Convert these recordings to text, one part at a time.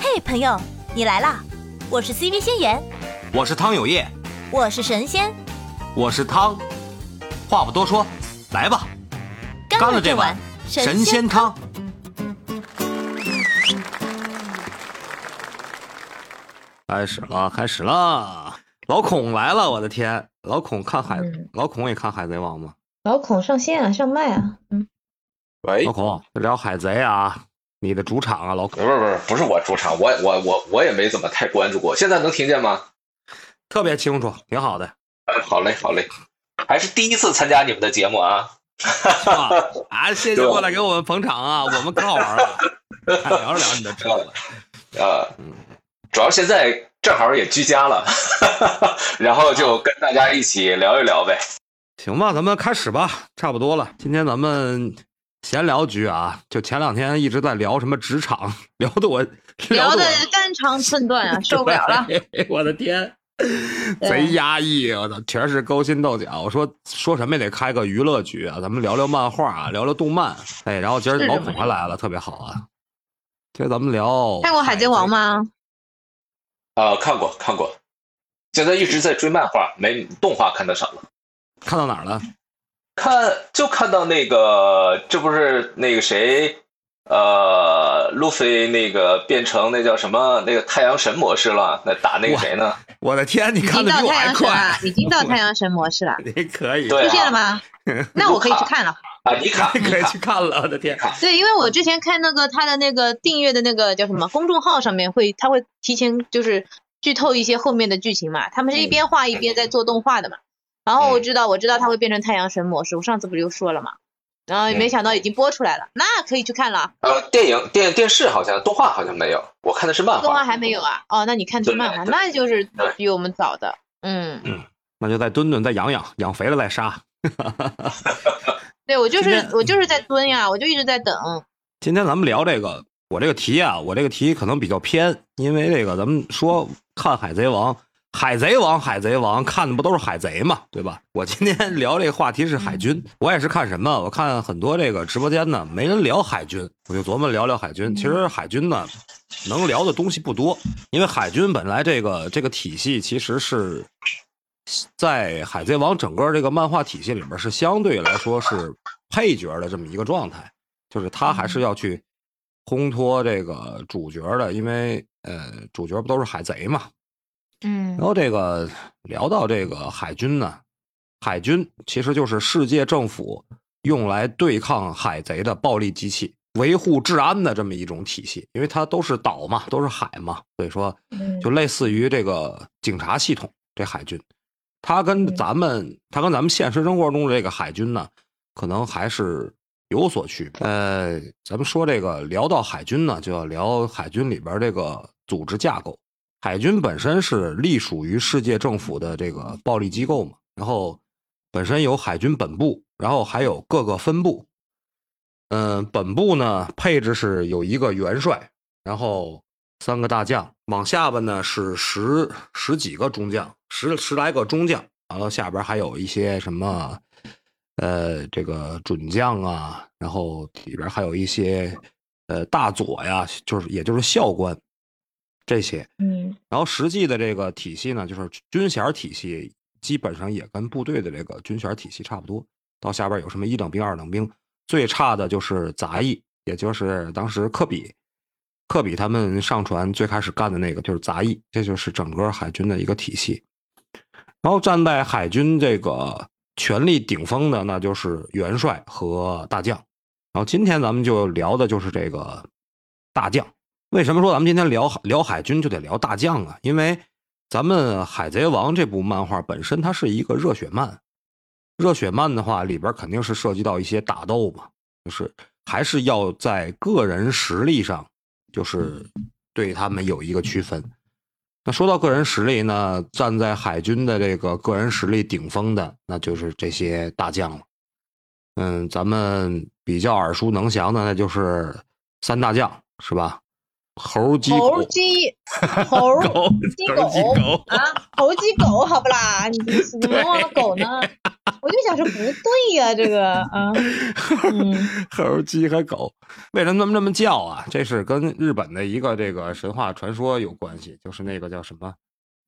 嘿，朋友，你来啦！我是 CV 仙言，我是汤有业，我是神仙，我是汤。话不多说，来吧，干了这碗神仙汤。开始了，开始了！老孔来了，我的天！老孔看海，老孔也看海贼王吗？老孔上线啊，上麦啊，嗯。喂，老孔，聊海贼啊，你的主场啊，老孔。不是不是不是我主场，我我我我也没怎么太关注过。现在能听见吗？特别清楚，挺好的。嗯，好嘞好嘞，还是第一次参加你们的节目啊。啊，谢谢过来给我们捧场啊，我们可好玩了，聊着聊你就知道了。啊，嗯。主要现在正好也居家了，然后就跟大家一起聊一聊呗。行吧，咱们开始吧，差不多了。今天咱们闲聊局啊，就前两天一直在聊什么职场，聊的我聊的肝肠寸断啊，受不了了。我的天，贼压抑，我操，全是勾心斗角。我说说什么也得开个娱乐局啊，咱们聊聊漫画，啊聊聊动漫。哎，然后今儿老孔还来了，特别好啊。今儿咱们聊，看过《海贼王》吗？啊，看过看过，现在一直在追漫画，没动画看的少了。看到哪儿了？看就看到那个，这不是那个谁，呃，路飞那个变成那叫什么那个太阳神模式了，那打那个谁呢？我的天，你看的比我还快，已经到太阳神模式了。你可以出现了吗？那我可以去看了。啊，你看，可以去看了。我的天，对，因为我之前看那个他的那个订阅的那个叫什么公众号上面会，他会提前就是剧透一些后面的剧情嘛。他们是一边画一边在做动画的嘛。然后我知道，我知道他会变成太阳神模式。我上次不就说了嘛？然后没想到已经播出来了，那可以去看了。呃，电影、电电视好像动画好像没有，我看的是漫画。动画还没有啊？哦，那你看的是漫画，那就是比我们早的。嗯嗯，那就再蹲蹲，再养养，养肥了再杀。对，我就是我就是在蹲呀，我就一直在等。今天咱们聊这个，我这个题啊，我这个题可能比较偏，因为这个咱们说看《海贼王》，《海贼王》，《海贼王》看的不都是海贼嘛，对吧？我今天 聊这个话题是海军，我也是看什么？我看很多这个直播间呢，没人聊海军，我就琢磨聊聊海军。其实海军呢，能聊的东西不多，因为海军本来这个这个体系其实是。在《海贼王》整个这个漫画体系里面，是相对来说是配角的这么一个状态，就是他还是要去烘托这个主角的，因为呃，主角不都是海贼嘛。嗯。然后这个聊到这个海军呢，海军其实就是世界政府用来对抗海贼的暴力机器，维护治安的这么一种体系，因为它都是岛嘛，都是海嘛，所以说就类似于这个警察系统，这海军。它跟咱们，它跟咱们现实生活中的这个海军呢，可能还是有所区别。呃，咱们说这个聊到海军呢，就要聊海军里边这个组织架构。海军本身是隶属于世界政府的这个暴力机构嘛，然后本身有海军本部，然后还有各个分部。嗯，本部呢配置是有一个元帅，然后三个大将，往下边呢是十十几个中将。十十来个中将，然后下边还有一些什么，呃，这个准将啊，然后里边还有一些，呃，大佐呀，就是也就是校官这些，嗯，然后实际的这个体系呢，就是军衔体系，基本上也跟部队的这个军衔体系差不多。到下边有什么一等兵、二等兵，最差的就是杂役，也就是当时科比。科比他们上船最开始干的那个就是杂役，这就是整个海军的一个体系。然后站在海军这个权力顶峰的，那就是元帅和大将。然后今天咱们就聊的就是这个大将。为什么说咱们今天聊聊海军就得聊大将啊？因为咱们《海贼王》这部漫画本身它是一个热血漫，热血漫的话里边肯定是涉及到一些打斗嘛，就是还是要在个人实力上，就是对他们有一个区分。那说到个人实力呢，站在海军的这个个人实力顶峰的，那就是这些大将了。嗯，咱们比较耳熟能详的，那就是三大将，是吧？猴鸡 猴鸡猴鸡狗啊，猴鸡狗，好不啦？你怎么忘了狗呢？我就想说不对呀、这个啊，嗯 猴、鸡和狗，为什么那么这么叫啊？这是跟日本的一个这个神话传说有关系，就是那个叫什么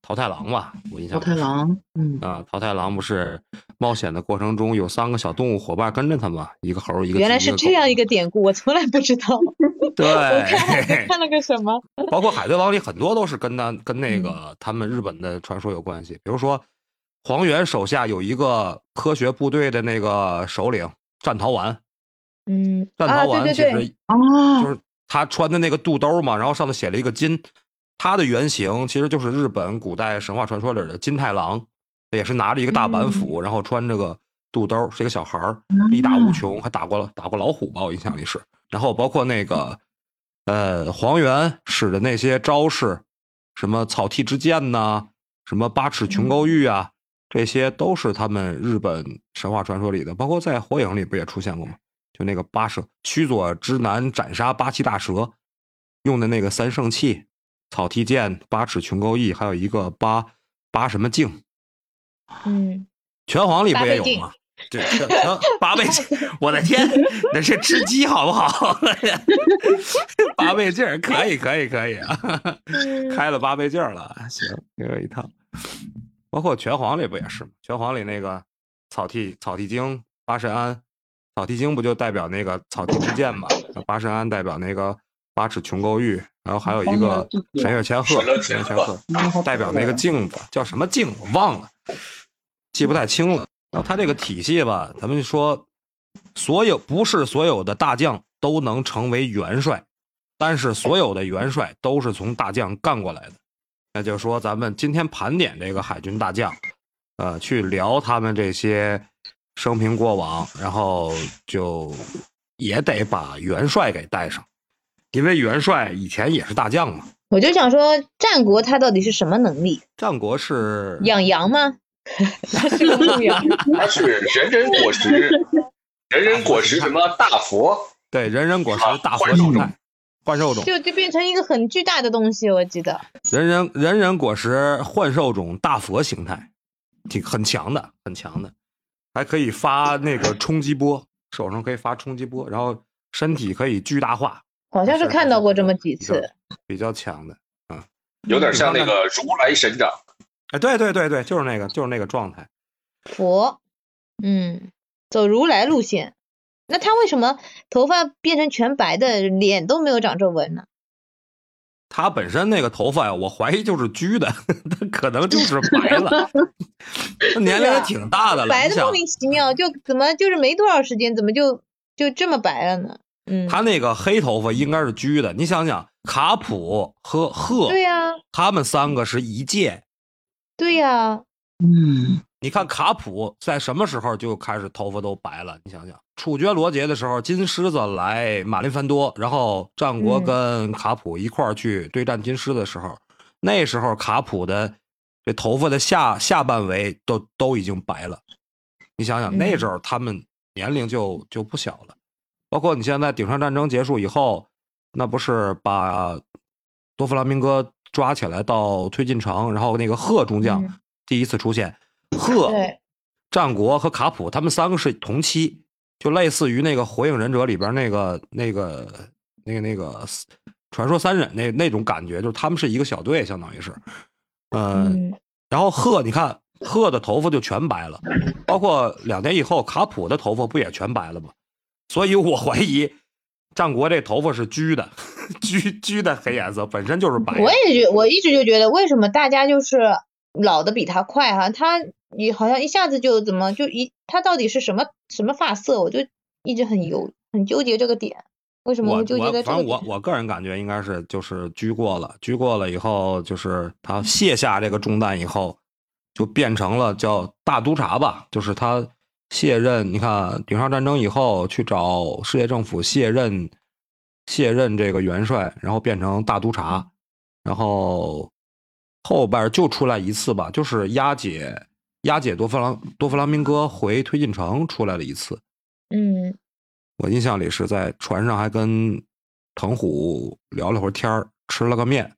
桃太郎吧，我印象。桃太郎，嗯，啊，桃太郎不是冒险的过程中有三个小动物伙伴跟着他吗？一个猴，一个原来是这样一个典故，我从来不知道。我看对，看了个什么？包括《海贼王》里很多都是跟他跟那嗯。个他们日本的传说有关系，比如说黄猿手下有一个科学部队的那个首领战桃丸，嗯。战啊，桃丸其对对。对，实哦，就是他穿的那个肚兜嘛，然后上面写了一个金，他的原型其实就是日本古代神话传说里的金太郎，也是拿着一个大板斧，然后穿着个肚兜，是一个小孩儿，力大无穷，还打过打过老虎吧，我印象里是。然后包括那个呃黄猿使的那些招式，什么草剃之剑呐、什么八尺琼勾玉啊，这些都是他们日本神话传说里的，包括在火影里不也出现过吗？就那个八蛇须佐之男斩杀八岐大蛇用的那个三圣器，草剃剑、八尺琼勾翼，还有一个八八什么镜，嗯，拳皇里不也有吗？对，拳拳八倍镜，我的天，那是吃鸡好不好？八倍镜可以，可以，可以啊！嗯 开了八倍镜儿了，行，又有一套。包括拳皇里不也是吗？拳皇里那个草剃草剃精、八神庵，草剃精不就代表那个草剃之剑吗？八神庵代表那个八尺琼勾玉，然后还有一个神月千鹤，神月千千鹤鹤代表那个镜子，叫什么镜我忘了，记不太清了。然后它这个体系吧，咱们说，所有不是所有的大将都能成为元帅，但是所有的元帅都是从大将干过来的。那就是说，咱们今天盘点这个海军大将，呃，去聊他们这些生平过往，然后就也得把元帅给带上，因为元帅以前也是大将嘛。我就想说，战国他到底是什么能力？战国是养羊吗？他是个牧羊。他是人人果实，人人果实什么大佛，对人人果实啊大佛形态，幻兽种，就就变成一个很巨大的东西，我记得。人人人人果实幻兽种大佛形态，挺很强的，很强的，还可以发那个冲击波，手上可以发冲击波，然后身体可以巨大化，好像是看到过这么几比较次。比较强的。有点像那个如来神掌。哎，对对对对，就是那个，就是那个状态。佛，嗯，走如来路线。那他为什么头发变成全白的，脸都没有长皱纹呢？他本身那个头发呀，我怀疑就是焗的，他可能就是白了。他年龄也挺大的了，白的莫名其妙，就怎么就是没多少时间，怎么就就这么白了呢？嗯，他那个黑头发应该是焗的。你想想，卡普和赫对呀、他们三个是一届。对呀、嗯，你看卡普在什么时候就开始头发都白了？你想想，处决罗杰的时候，金狮子来马林凡多，然后战国嗯跟卡普一块儿去对战金狮的时候，那时候卡普的这头发的下下半围都都已经白了。你想想，嗯那时候他们年龄就就不小了。包括你现在顶上战争结束以后，那不是把多弗拉明戈抓起来到推进城，然后那个贺中将嗯。第一次出现，贺、对，战国和卡普他们三个是同期，就类似于那个《火影忍者》里边那个那个那个那个传说三忍那那种感觉，就是他们是一个小队，相当于是，呃，嗯，然后贺，你看贺的头发就全白了，包括两年以后卡普的头发不也全白了吗？所以我怀疑战国这头发是焗的，焗焗的黑颜色本身就是白的。我也觉，我一直就觉得，为什么大家就是老的比他快哈、他你好像一下子就怎么就一，他到底是什么什么发色？我就一直很犹很纠结这个点，为什么纠结我在这？反正我我个人感觉应该是就是居过了，居过了以后，就是他卸下这个重担以后，就变成了叫大督察吧，就是他卸任。你看顶上战争以后去找世界政府卸任，卸任这个元帅，然后变成大督察，然后后边就出来一次吧，就是押解押解多弗朗多弗朗明哥回推进城出来了一次。嗯我印象里是在船上还跟藤虎聊了会儿天儿，吃了个面，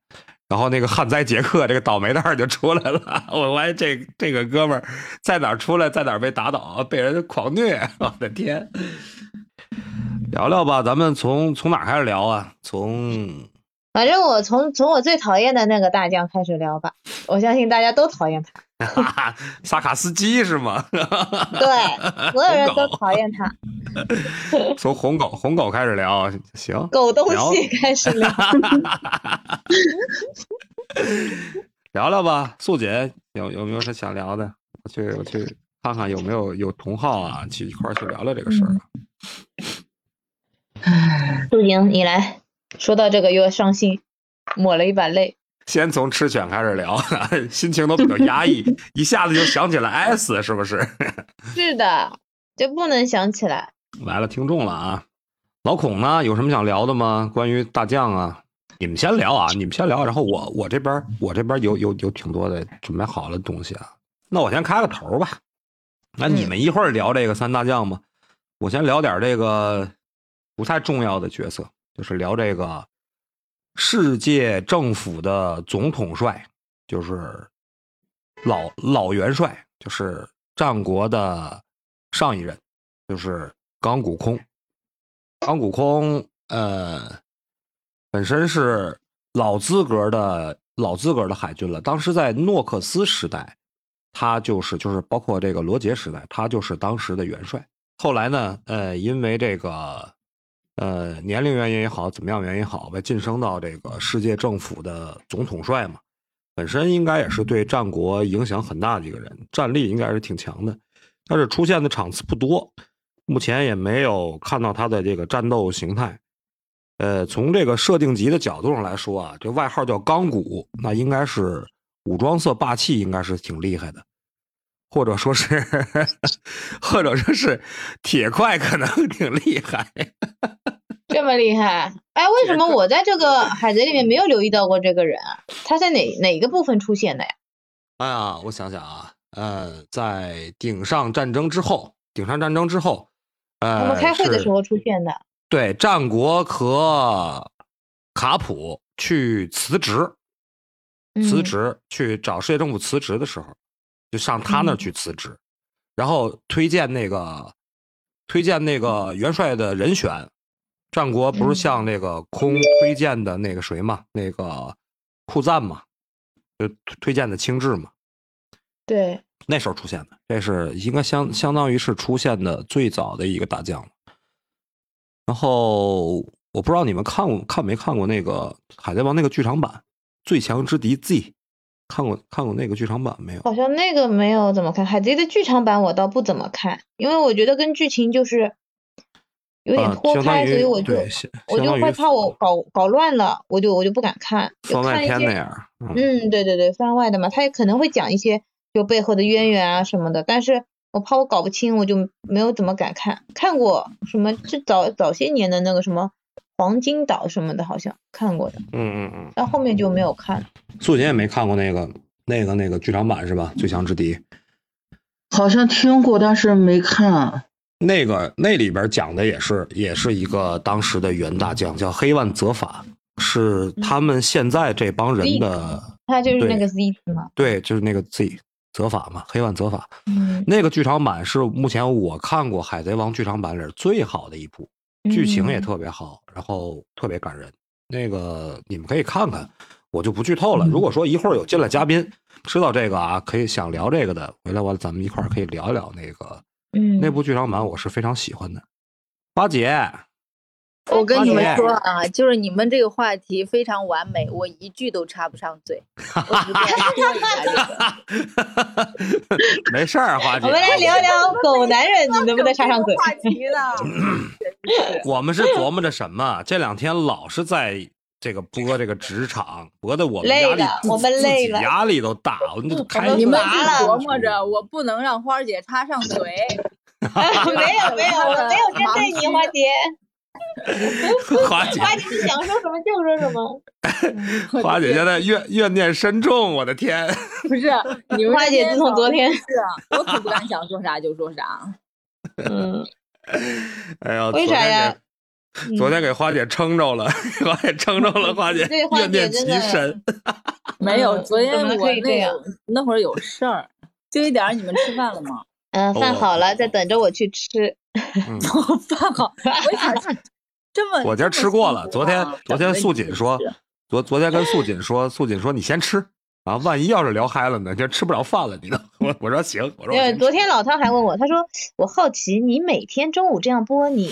然后那个旱灾杰克这个倒霉蛋就出来了。我怀疑这这个哥们儿在哪儿出来，在哪儿被打倒，被人狂虐。我的天！聊聊吧，咱们从从哪开始聊啊？从反正我从从我最讨厌的那个大将开始聊吧，我相信大家都讨厌他，萨卡斯基是吗？对，所有人都讨厌他。从红狗红狗开始聊，行，狗东西开始聊，聊聊吧。素姐有有没有啥想聊的？我去我去看看有没有有同好啊，去一块儿去聊聊这个事儿啊。素莹，你来。说到这个又要伤心，抹了一把泪。先从吃犬开始聊，心情都比较压抑，一下子就想起了 S，是不是？是的，就不能想起来。来了，听众了啊！老孔呢，有什么想聊的吗？关于大将啊，你们先聊啊，你们先聊，然后我我这边我这边有有有挺多的准备好的东西啊。那我先开个头吧。那你们一会儿聊这个三大将吧，我先聊点这个不太重要的角色。就是聊这个世界政府的总统帅，就是老老元帅，就是战国的上一任，就是钢骨空。钢骨空，呃，本身是老资格的老资格的海军了。当时在诺克斯时代，他就是就是包括这个罗杰时代，他就是当时的元帅。后来呢，呃，因为这个。呃，年龄原因也好，怎么样原因也好，被晋升到这个世界政府的总统帅嘛，本身应该也是对战国影响很大的一个人，战力应该是挺强的，但是出现的场次不多，目前也没有看到他的这个战斗形态。呃，从这个设定集的角度上来说啊，这外号叫钢骨，那应该是武装色霸气，应该是挺厉害的。或者说是，或者说是铁块可能 挺厉害，这么厉害？哎，为什么我在这个海贼里面没有留意到过这个人啊？他在哪哪个部分出现的呀？哎呀，我想想啊，呃，在顶上战争之后，顶上战争之后，呃，我们开会的时候出现的。对，战国和卡普去辞职，辞职去找世界政府辞职的时候。就上他那儿去辞职，然后推荐那个推荐那个元帅的人选，战国不是向那个空推荐的那个谁嘛，那个库赞嘛，就推荐的青雉嘛。对，那时候出现的，这是应该相相当于是出现的最早的一个大将了。然后我不知道你们看过看没看过那个《海贼王》那个剧场版《最强之敌 Z》。看过看过那个剧场版没有？好像那个没有怎么看。海贼的剧场版我倒不怎么看，因为我觉得跟剧情就是有点脱开，所以我就我就害怕我搞搞乱了，我就我就不敢看。番外篇那样。嗯，对对对，番外的嘛，他也可能会讲一些就背后的渊源啊什么的，但是我怕我搞不清，我就没有怎么敢看。看过什么？就早早些年的那个什么？黄金岛什么的，好像看过的，嗯嗯嗯，但后面就没有看。素锦也没看过那个那个那个剧场版是吧？最强之敌，好像听过，但是没看。那个那里边讲的也是也是一个当时的元大将，叫黑万泽法，是他们现在这帮人的。他就是那个 Z 吗？对，就是那个 Z 泽法嘛，黑万泽法。嗯，那个剧场版是目前我看过《海贼王》剧场版里最好的一部。剧情也特别好，然后特别感人。那个你们可以看看，我就不剧透了。如果说一会儿有进来嘉宾知道这个啊，可以想聊这个的，回来完咱们一块儿可以聊一聊那个。嗯，那部剧场版我是非常喜欢的。花姐，我跟你们说啊，就是你们这个话题非常完美，我一句都插不上嘴。没事儿，花姐。我们来聊聊狗男人，你能不能插上嘴？话题了？我们是琢磨着什么？这两天老是在这个播这个职场，播的我们压力，我们累了，压力都大。我们开你们琢磨着，我不能让花姐插上嘴。没有没有，我没有针对你，花姐。花姐，花姐你想说什么就说什么。花姐现在怨怨念深重，我的天！不是，你们花姐自从昨天是，我可不敢想说啥就说啥。嗯。哎呀，为啥呀？昨天给花姐撑着了，花姐撑着了，花姐怨念极深。没有，嗯昨天我那可以这样那会儿有事儿，就一点儿你们吃饭了吗？嗯，饭好了，在等着我去吃。嗯，饭好，我想 这么我今儿吃过了。昨天昨天素锦说，昨昨天跟素锦说，素锦说你先吃啊，万一要是聊嗨了呢，就吃不了饭了，你呢？我我说行，我说我呃，昨天老汤还问我，他说我好奇你每天中午这样播，你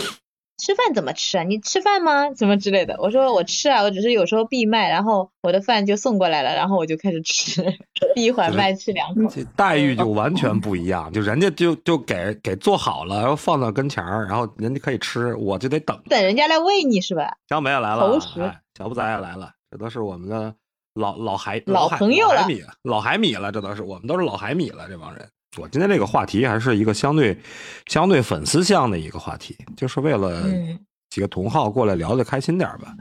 吃饭怎么吃啊？你吃饭吗？什么之类的？我说我吃啊，我只是有时候闭麦，然后我的饭就送过来了，然后我就开始吃，闭一会儿麦吃两口。这待遇就完全不一样，就人家就就给给做好了，然后放到跟前儿，然后人家可以吃，我就得等。等人家来喂你是吧？小美也来了小不仔也来了，这都是我们的老老海老朋友了老海米老海米了，这都是我们都是老海米了，这帮人。我今天这个话题还是一个相对相对粉丝向的一个话题，就是为了嗯几个同好过来聊的开心点儿吧。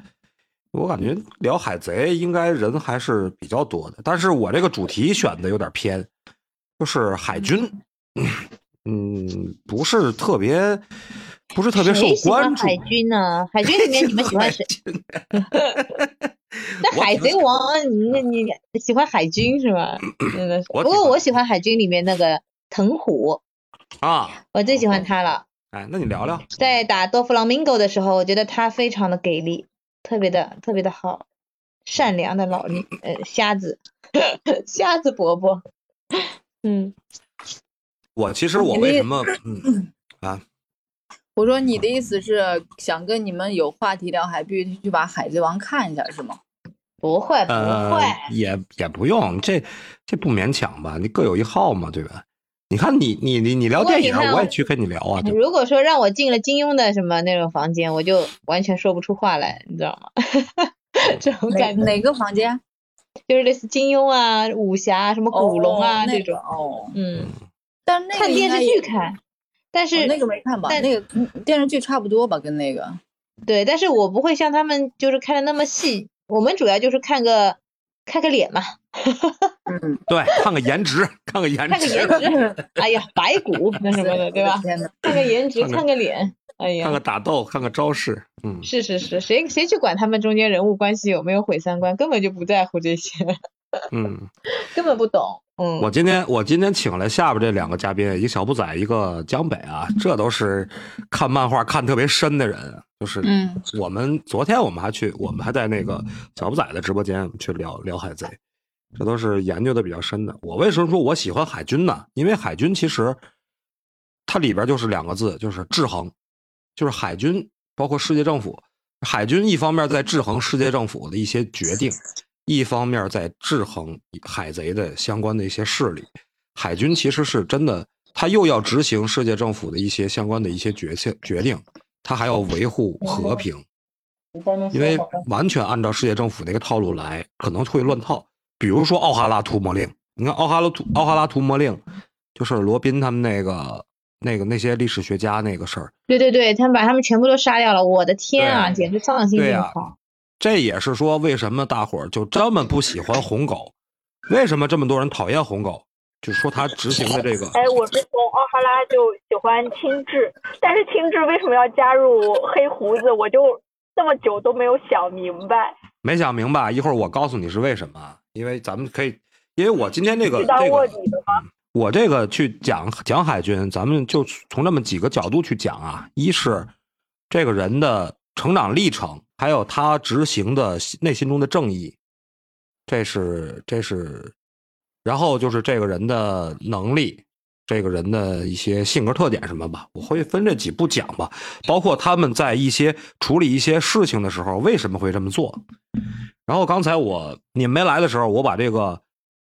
我感觉聊海贼应该人还是比较多的，但是我这个主题选的有点偏，就是海军，嗯，不是特别，不是特别受谁喜欢关注。海军呢？海军里面你们喜欢 谁？那海贼王，你那你喜欢海军是吧？真的是。不过我喜欢海军里面那个藤虎，啊？我最喜欢他了。哎，那你聊聊。在打多弗朗明哥的时候，我觉得他非常的给力，特别的特别的好，善良的老女呃瞎子，瞎子伯伯。嗯，我其实我为什么 嗯啊？我说你的意思是想跟你们有话题聊，还必须去把《海贼王》看一下是吗？不会不呃会，，也也不用，这这不勉强吧？你各有一号嘛，对吧？你看你你你你聊电影我也去跟你聊啊？如果说让我进了金庸的什么那种房间，我就完全说不出话来，你知道吗？这种哪感觉哪个房间？就是类似金庸啊、武侠啊、什么古龙啊、哦那种。哦，嗯，但是那个看电视剧看，但是、哦那个没看吧？但那个嗯电视剧差不多吧，跟那个。对，但是我不会像他们就是看的那么细，我们主要就是看个看个脸嘛，嗯，对，看个颜值，看个颜值看个颜值，哎呀，白骨 那什么的，对吧？看个颜值，看个脸。哎呀看个，打斗，看个招式，嗯，是是是，谁谁去管他们中间人物关系有没有毁三观，根本就不在乎这些，嗯，根本不懂。嗯，我今天我今天请来下边这两个嘉宾，一个小布仔，一个江北啊，这都是看漫画看特别深的人，就是嗯我们昨天我们还去，我们还在那个小布仔的直播间去聊聊海贼，这都是研究的比较深的。我为什么说我喜欢海军呢？因为海军其实它里边就是两个字，就是制衡，就是海军包括世界政府，海军一方面在制衡世界政府的一些决定，一方面在制衡海贼的相关的一些势力。海军其实是真的，他又要执行世界政府的一些相关的一些决策决定，他还要维护和平。因为完全按照世界政府那个套路来，可能会乱套。比如说奥哈拉图魔令，你看奥哈拉图奥哈拉图魔令，就是罗宾他们那个那个那些历史学家那个事儿，对对对，他们把他们全部都杀掉了，我的天啊，简直丧心病狂。这也是说为什么大伙儿就这么不喜欢红狗，为什么这么多人讨厌红狗？就说他执行的这个，哎，我是从奥哈拉就喜欢青雉，但是青雉为什么要加入黑胡子，我就这么久都没有想明白。没想明白。一会儿我告诉你是为什么，因为咱们可以，因为我今天这个这个？我这个去讲讲海军，咱们就从这么几个角度去讲啊。一是这个人的成长历程，还有他执行的内心中的正义，这是这是，然后就是这个人的能力，这个人的一些性格特点什么吧，我会分这几步讲吧。包括他们在一些处理一些事情的时候为什么会这么做。然后刚才我你们没来的时候，我把这个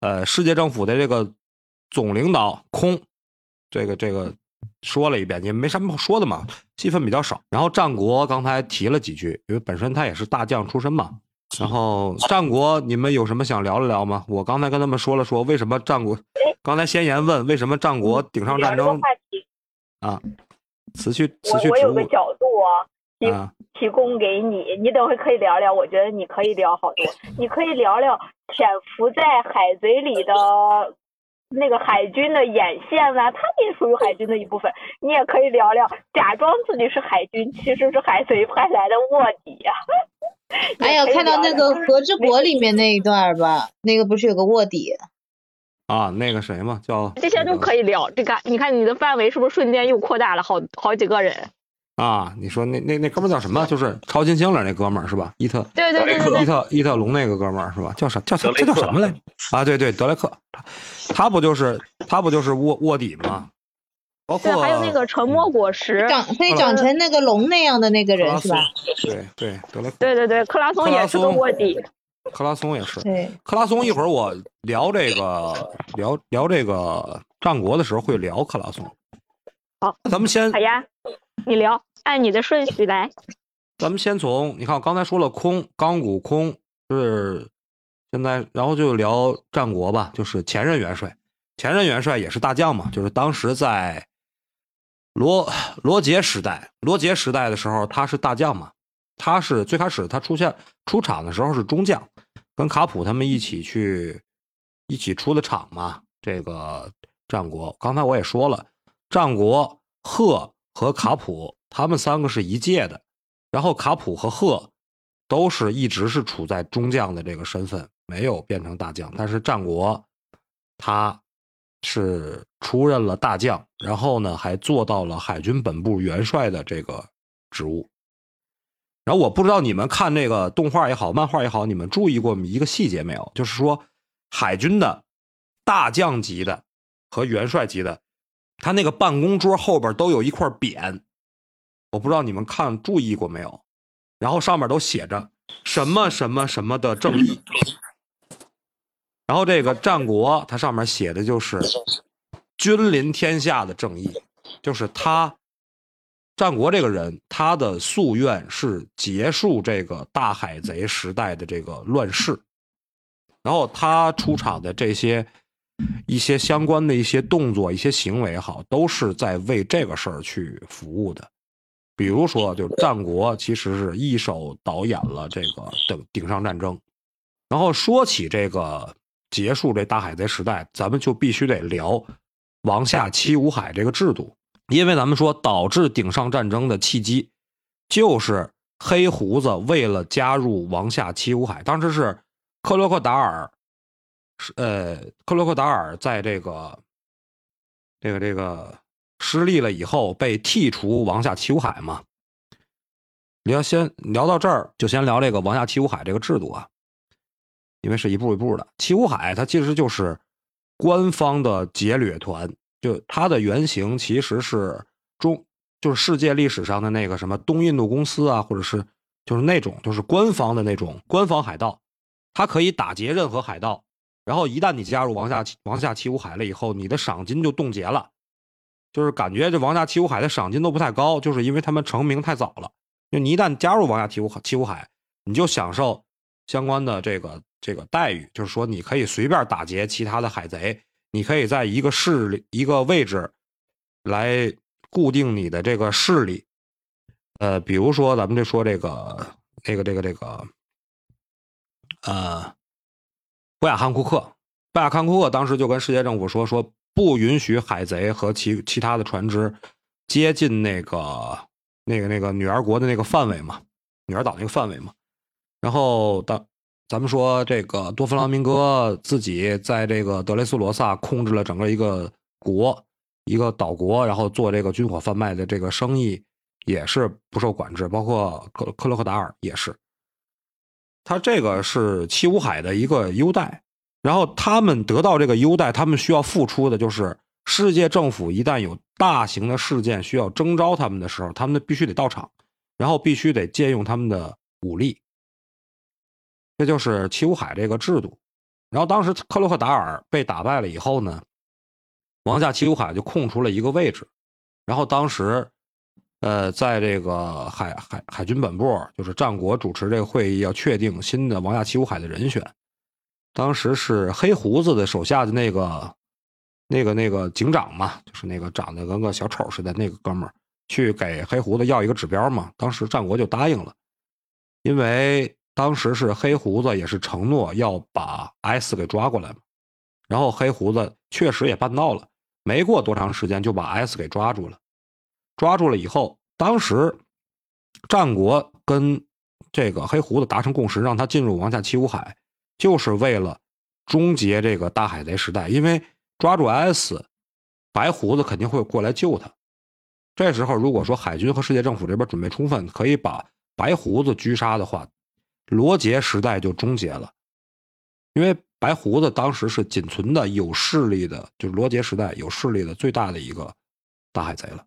呃世界政府的这个总领导空这个这个说了一遍，也没什么好说的嘛，戏份比较少。然后战国刚才提了几句，因为本身他也是大将出身嘛。然后战国，你们有什么想聊了聊吗？我刚才跟他们说了说为什么战国，刚才先言问为什么战国顶上战争啊，辞去辞去我我有个角度啊，提啊，提供给你，你等会可以聊聊。我觉得你可以聊好多，你可以聊聊潜伏在海贼里的那个海军的眼线啦，他也属于海军的一部分。你也可以聊聊，假装自己是海军，其实是海贼派来的卧底呀、哎呀，也可以看到那个《和之国》里面那一段吧，那个不是有个卧底？啊，那个谁嘛，叫这些都可以以聊。这个你看你的范围是不是瞬间又扩大了好好几个人？啊。你说那那那哥们儿叫什么？就是超新星里那哥们儿是吧？伊特对对对伊，特伊特龙那个哥们儿是吧？叫啥叫啥这叫什么来着？啊，对对，德莱克，他他不就是他不就是卧卧底吗？包括对，还有那个沉默果实。长可以长成那个龙那样的那个人是吧？松？对对，德雷克，对对对，克拉松也是个卧底。克拉松也是。对，克拉松一会儿我聊这个聊聊这个战国的时候会聊克拉松。好，咱们先好呀，你聊，按你的顺序来。咱们先从你看，我刚才说了空钢骨空是现在，然后就聊战国吧，就是前任元帅，前任元帅也是大将嘛，就是当时在罗罗杰时代，罗杰时代的时候他是大将嘛，他是最开始他出现出场的时候是中将，跟卡普他们一起去一起出的场嘛。这个战国，刚才我也说了，战国贺和卡普他们三个是一届的，然后卡普和贺都是一直是处在中将的这个身份，没有变成大将。但是战国他是出任了大将，然后呢还做到了海军本部元帅的这个职务。然后我不知道你们看这个动画也好，漫画也好，你们注意过一个细节没有？就是说海军的大将级的和元帅级的，他那个办公桌后边都有一块匾，我不知道你们看注意过没有？然后上面都写着什么什么什么的正义。然后这个战国，它上面写的就是君临天下的正义，就是他战国这个人，他的夙愿是结束这个大海贼时代的这个乱世。然后他出场的这些一些相关的一些动作、一些行为也好，都是在为这个事儿去服务的。比如说，就战国其实是一手导演了这个顶顶上战争。然后说起这个结束这大海贼时代，咱们就必须得聊王下七武海这个制度，因为咱们说导致顶上战争的契机，就是黑胡子为了加入王下七武海，当时是克洛克达尔，是呃克罗克达尔在这个这个这个失利了以后被剔除王下七武海嘛。你要先聊到这儿，就先聊这个王下七武海这个制度啊。因为是一步一步的。七武海它其实就是官方的劫掠团，就它的原型其实是中，就是世界历史上的那个什么东印度公司啊，或者是就是那种就是官方的那种官方海盗，它可以打劫任何海盗。然后一旦你加入王下王下七武海了以后，你的赏金就冻结了，就是感觉这王下七武海的赏金都不太高，就是因为他们成名太早了。就你一旦加入王下七武七武海，你就享受相关的这个。这个待遇就是说，你可以随便打劫其他的海贼，你可以在一个势力一个位置来固定你的这个势力。呃，比如说咱们就说这个这个这个这个，呃，布亚汉库克，布亚汉库克当时就跟世界政府说，说不允许海贼和其其他的船只接近那个那个那个女儿国的那个范围嘛，女儿岛那个范围嘛。然后当咱们说这个多弗朗明哥自己在这个德雷斯罗萨控制了整个一个国，一个岛国，然后做这个军火贩卖的这个生意也是不受管制，包括克克洛克达尔也是。他这个是七武海的一个优待，然后他们得到这个优待，他们需要付出的就是世界政府一旦有大型的事件需要征召他们的时候，他们必须得到场，然后必须得借用他们的武力。这就是七武海这个制度，然后当时克洛克达尔被打败了以后呢，王下七武海就空出了一个位置，然后当时，呃，在这个海海海军本部，就是战国主持这个会议，要确定新的王下七武海的人选。当时是黑胡子的手下的那个那个那个警长嘛，就是那个长得跟个小丑似的那个哥们儿，去给黑胡子要一个指标嘛。当时战国就答应了，因为。当时是黑胡子也是承诺要把 S 给抓过来嘛，然后黑胡子确实也办到了，没过多长时间就把 S 给抓住了。抓住了以后，当时战国跟这个黑胡子达成共识，让他进入王下七武海，就是为了终结这个大海贼时代。因为抓住 S，白胡子肯定会过来救他。这时候，如果说海军和世界政府这边准备充分，可以把白胡子狙杀的话，罗杰时代就终结了。因为白胡子当时是仅存的有势力的，就是罗杰时代有势力的最大的一个大海贼了。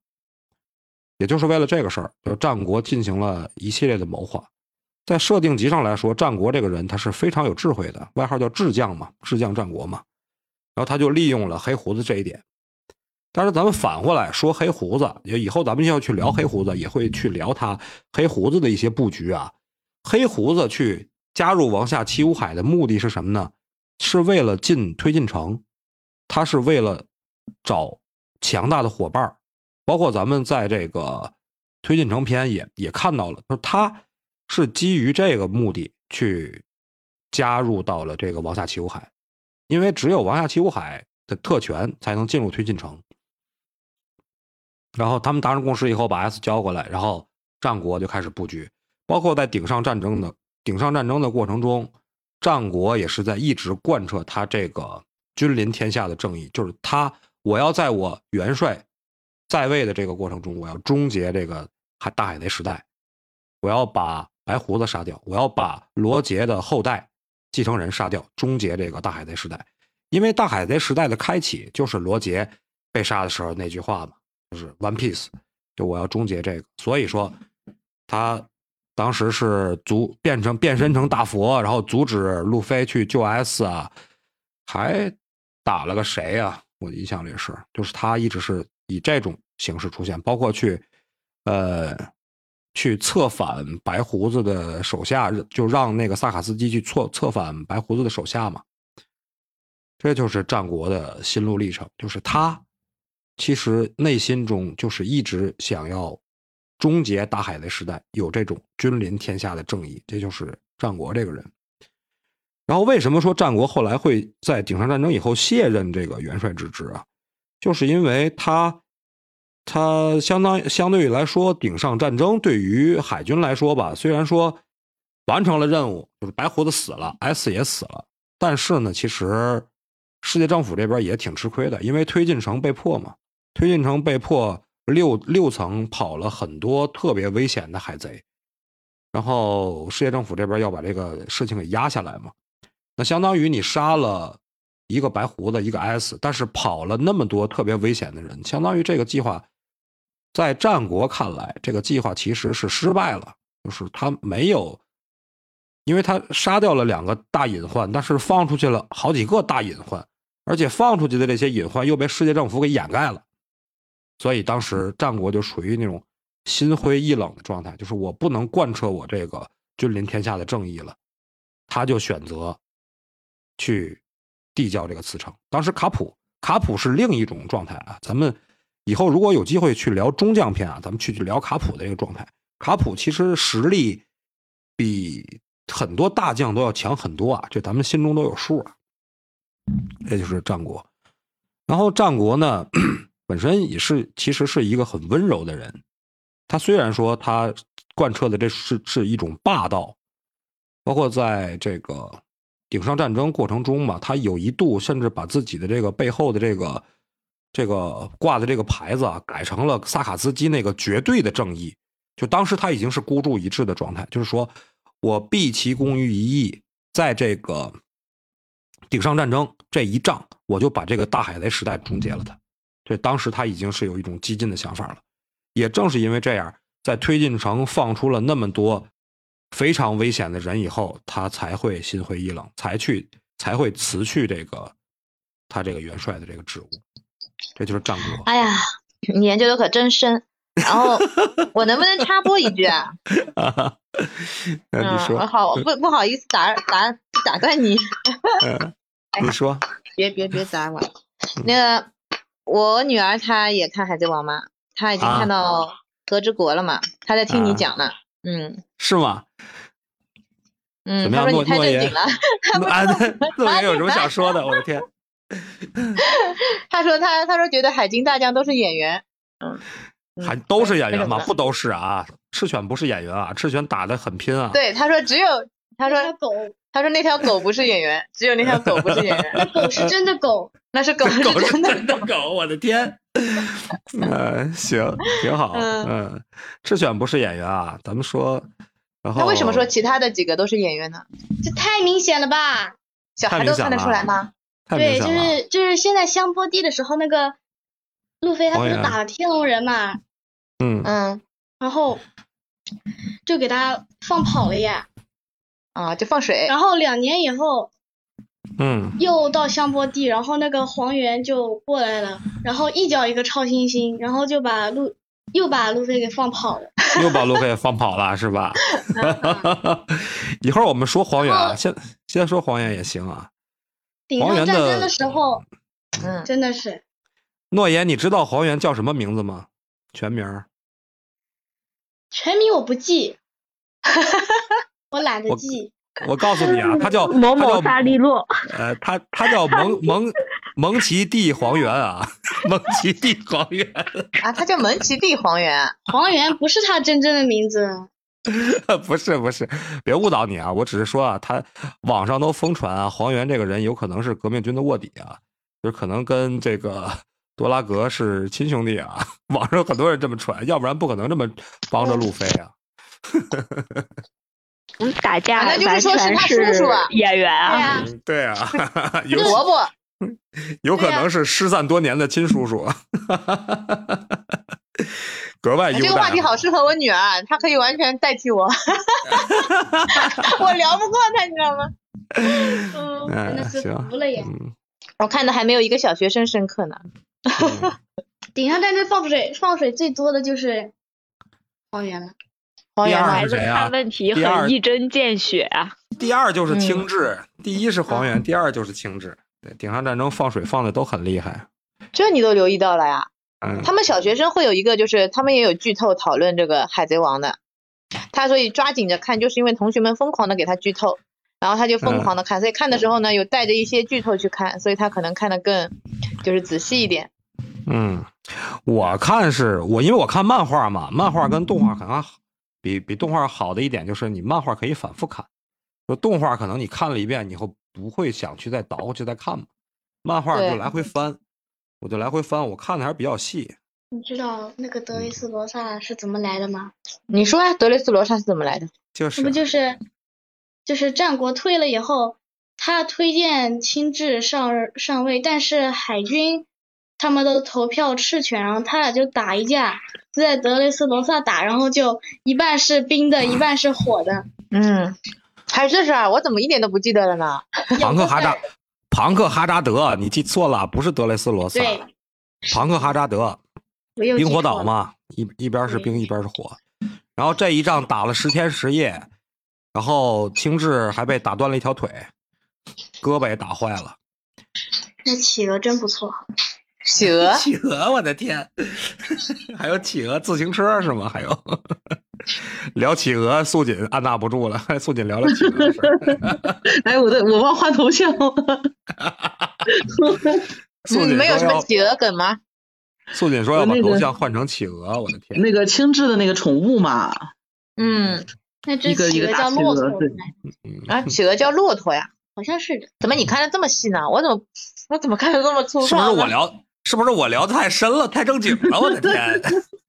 也就是为了这个事儿，就战国进行了一系列的谋划。在设定集上来说，战国这个人他是非常有智慧的，外号叫智将嘛，智将战国嘛。然后他就利用了黑胡子这一点。但是咱们反过来说，黑胡子也以后咱们要去聊黑胡子，也会去聊他黑胡子的一些布局啊。黑胡子去。加入王下七武海的目的是什么呢？是为了进推进城，他是为了找强大的伙伴包括咱们在这个推进城篇也也看到了，就是他是基于这个目的去加入到了这个王下七武海，因为只有王下七武海的特权才能进入推进城。然后他们达成共识以后，把 S 交过来，然后战国就开始布局，包括在顶上战争的。顶上战争的过程中，战国也是在一直贯彻他这个君临天下的正义，就是他我要在我元帅在位的这个过程中，我要终结这个海大海贼时代，我要把白胡子杀掉，我要把罗杰的后代继承人杀掉，终结这个大海贼时代。因为大海贼时代的开启就是罗杰被杀的时候那句话嘛，就是 One Piece，就我要终结这个，所以说他。当时是阻变成变身成大佛，然后阻止路飞去救 S 啊，还打了个谁呀？我印象里是，就是他一直是以这种形式出现，包括去，呃，去策反白胡子的手下，就让那个萨卡斯基去策策反白胡子的手下嘛。这就是战国的心路历程，就是他其实内心中就是一直想要。终结大海的时代，有这种君临天下的正义，这就是战国这个人。然后为什么说战国后来会在顶上战争以后卸任这个元帅之职啊？就是因为他，他相当相对于来说，顶上战争对于海军来说吧，虽然说完成了任务，就是白胡子死了，S 也死了，但是呢，其实世界政府这边也挺吃亏的，因为推进城被迫嘛，推进城被迫。六六层跑了很多特别危险的海贼，然后世界政府这边要把这个事情给压下来嘛，那相当于你杀了一个白胡子，一个 S，但是跑了那么多特别危险的人，相当于这个计划在战国看来，这个计划其实是失败了，就是他没有，因为他杀掉了两个大隐患，但是放出去了好几个大隐患，而且放出去的这些隐患又被世界政府给掩盖了。所以当时战国就属于那种心灰意冷的状态，就是我不能贯彻我这个君临天下的正义了，他就选择去递交这个辞呈。当时卡普卡普是另一种状态啊，咱们以后如果有机会去聊中将篇啊，咱们去去聊卡普的这个状态。卡普其实实力比很多大将都要强很多啊，这咱们心中都有数啊。这就是战国，然后战国呢？本身也是，其实是一个很温柔的人。他虽然说他贯彻的这是是一种霸道，包括在这个顶上战争过程中嘛，他有一度甚至把自己的这个背后的这个这个挂的这个牌子啊，改成了萨卡斯基那个绝对的正义。就当时他已经是孤注一掷的状态，就是说我毕其功于一役，在这个顶上战争这一仗，我就把这个大海贼时代终结了他。这当时他已经是有一种激进的想法了，也正是因为这样，在推进城放出了那么多非常危险的人以后，他才会心灰意冷，才去才会辞去这个他这个元帅的这个职务。这就是战国。哎呀，你研究的可真深。然后 我能不能插播一句啊？你说。好，不不好意思打打打断你。你说。别别别打我，那个。我女儿她也看《海贼王》嘛，她已经看到和之国了嘛，她在听你讲呢。嗯，是吗？嗯，他说你太正经了。啊，诺言有什么想说的？我的天！他说他他说觉得海军大将都是演员，嗯，嗯还都是演员吗？不都是啊，赤犬不是演员啊，赤犬打的很拼啊。对，他说只有他说狗，他说那条狗不是演员，只有那条狗不是演员，那狗是真的狗，那是狗是狗是真的狗，我的天！嗯，行，挺好。嗯嗯，赤犬不是演员啊，咱们说，然后那为什么说其他的几个都是演员呢？这太明显了吧？小孩都看得出来吗？对，就？是就是现在香波地的时候，那个路飞他不是打了天龙人嘛，嗯嗯然后就给他放跑了呀。啊，就放水。然后两年以后嗯，又到香波地，然后那个黄猿就过来了，然后一脚一个超新星，然后就把路又把路飞给放跑了。又把路飞放跑了是吧？一会儿我们说黄猿啊，先先说黄猿也行啊。顶黄争的时候，嗯，真的是诺言，你知道黄猿叫什么名字吗？全名？全名我不记，我懒得我记。我告诉你啊，他叫某某他叫萨利洛，呃，他他叫蒙 蒙蒙奇蒂黄猿啊，蒙奇蒂黄猿。啊，他叫蒙奇蒂黄猿啊。黄猿不是他真正的名字，不是不是，别误导你啊！我只是说啊，他网上都疯传啊，黄猿这个人有可能是革命军的卧底啊，就是可能跟这个多拉格是亲兄弟啊。网上很多人这么传，要不然不可能这么帮着路飞啊。嗯打架那就是说是他叔叔啊演员对啊。对啊，有萝卜，有可能是失散多年的亲叔叔，格外。这个话题好适合我女儿，啊，她可以完全代替我。我聊不过她，你知道吗？嗯，真的是服了耶！嗯，我看的还没有一个小学生深刻呢。嗯顶上战争放水放水最多的就是黄猿了。第黄猿吗孩子二是谁啊看问题第二很一针见血啊！第二就是嗯青雉，第一是黄猿，第二就是青雉。对，顶上战争放水放的都很厉害。这你都留意到了呀？嗯，他们小学生会有一个，就是他们也有剧透讨论这个海贼王的，他所以抓紧着看，就是因为同学们疯狂的给他剧透，然后他就疯狂的看，所以看的时候呢，有带着一些剧透去看，所以他可能看的更就是仔细一点。嗯，我看是我因为我看漫画嘛，漫画跟动画可能好比比动画好的一点就是你漫画可以反复看，就动画可能你看了一遍以后不会想去再倒回去再看嘛，漫画就来回翻，我就来回翻，我看的还是比较细。你知道那个德雷斯罗萨是怎么来的吗？你说啊，德雷斯罗萨是怎么来的？就是那不就是就是战国退了以后，他推荐亲自上上位，但是海军他们都投票赤犬，然后他俩就打一架，就在德雷斯罗萨打，然后就一半是冰的，一半是火的。嗯，还有这事儿，我怎么一点都不记得了呢？庞克哈扎庞克哈扎德，你记错了，不是德雷斯罗萨，对，庞克哈扎德，冰火。岛嘛，一一边是冰，一边是火。然后这一仗打了十天十夜，然后青雉还被打断了一条腿，胳膊也打坏了。那企鹅真不错。企鹅，企鹅，我的天！还有企鹅自行车是吗？还有 聊企鹅，素锦按捺不住了，素锦聊聊企鹅的事儿。哎，我的我忘换头像了。素你们有什么企鹅梗吗？素锦说要把头像换成企鹅，我的天！那个青雉的那个宠物嘛，嗯，那只企鹅叫骆驼啊，企鹅叫骆驼呀？好像是的。怎么你看的这么细呢？我怎么我怎么看的这么粗是不是？我聊？是不是我聊的太深了，太正经了？我的 天！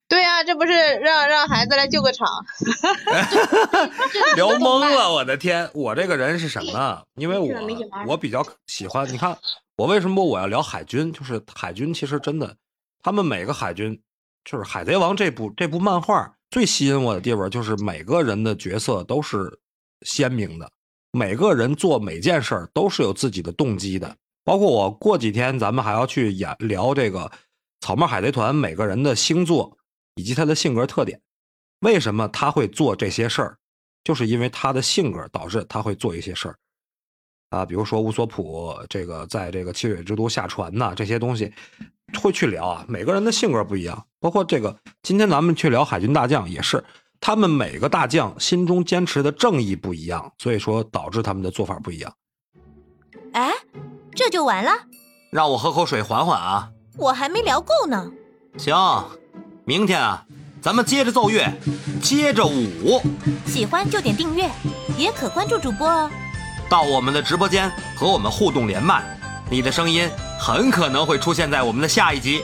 对呀、这不是让让孩子来救个场？聊懵了，我的天！我这个人是什么？因为我我比较喜欢，你看我为什么我要聊海军？就是海军其实真的，他们每个海军，就是《海贼王》这部这部漫画最吸引我的地方，就是每个人的角色都是鲜明的，每个人做每件事儿都是有自己的动机的。包括我过几天咱们还要去演聊这个草帽海贼团每个人的星座以及他的性格特点。为什么他会做这些事儿？就是因为他的性格导致他会做一些事儿啊，比如说乌索普这个在这个七水之都下船呐，这些东西会去聊啊。每个人的性格不一样，包括这个今天咱们去聊海军大将也是，他们每个大将心中坚持的正义不一样，所以说导致他们的做法不一样。哎，这就完了？让我喝口水缓缓啊。我还没聊够呢。行，明天啊，咱们接着奏乐，接着舞。喜欢就点订阅，也可关注主播哦。到我们的直播间和我们互动连麦，你的声音很可能会出现在我们的下一集。